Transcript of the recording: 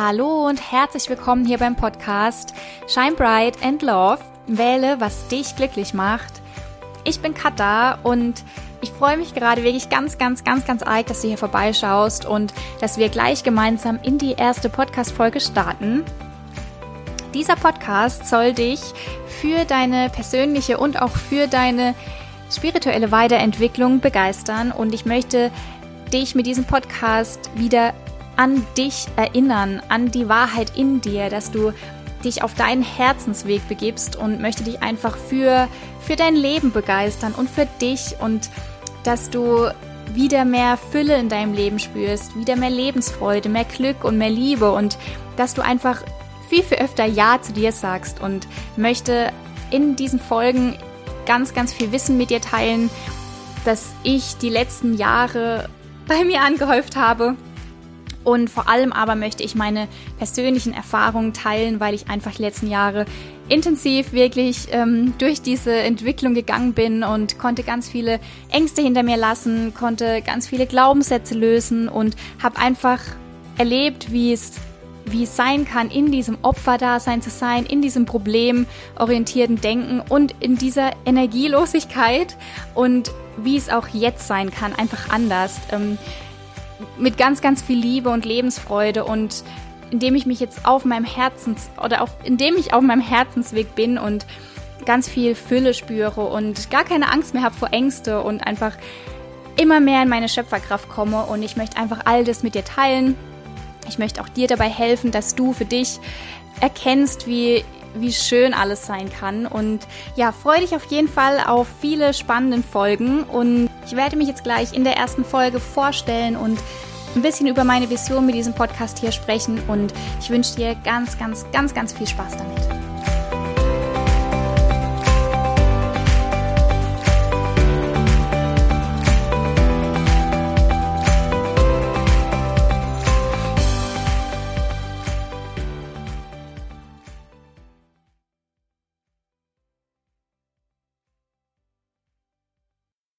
Hallo und herzlich willkommen hier beim Podcast Shine Bright and Love. Wähle, was dich glücklich macht. Ich bin Katha und ich freue mich gerade wirklich ganz, ganz, ganz, ganz arg, dass du hier vorbeischaust und dass wir gleich gemeinsam in die erste Podcast-Folge starten. Dieser Podcast soll dich für deine persönliche und auch für deine spirituelle Weiterentwicklung begeistern und ich möchte dich mit diesem Podcast wieder an dich erinnern, an die Wahrheit in dir, dass du dich auf deinen Herzensweg begibst und möchte dich einfach für, für dein Leben begeistern und für dich und dass du wieder mehr Fülle in deinem Leben spürst, wieder mehr Lebensfreude, mehr Glück und mehr Liebe und dass du einfach viel, viel öfter Ja zu dir sagst und möchte in diesen Folgen ganz, ganz viel Wissen mit dir teilen, dass ich die letzten Jahre bei mir angehäuft habe und vor allem aber möchte ich meine persönlichen Erfahrungen teilen, weil ich einfach die letzten Jahre intensiv wirklich ähm, durch diese Entwicklung gegangen bin und konnte ganz viele Ängste hinter mir lassen, konnte ganz viele Glaubenssätze lösen und habe einfach erlebt, wie es wie es sein kann, in diesem Opferdasein zu sein, in diesem problemorientierten Denken und in dieser Energielosigkeit und wie es auch jetzt sein kann, einfach anders. Ähm, mit ganz, ganz viel Liebe und Lebensfreude und indem ich mich jetzt auf meinem Herzens oder auf, indem ich auf meinem Herzensweg bin und ganz viel Fülle spüre und gar keine Angst mehr habe vor Ängste und einfach immer mehr in meine Schöpferkraft komme und ich möchte einfach all das mit dir teilen. Ich möchte auch dir dabei helfen, dass du für dich erkennst, wie wie schön alles sein kann. Und ja, freue dich auf jeden Fall auf viele spannende Folgen. Und ich werde mich jetzt gleich in der ersten Folge vorstellen und ein bisschen über meine Vision mit diesem Podcast hier sprechen. Und ich wünsche dir ganz, ganz, ganz, ganz viel Spaß damit.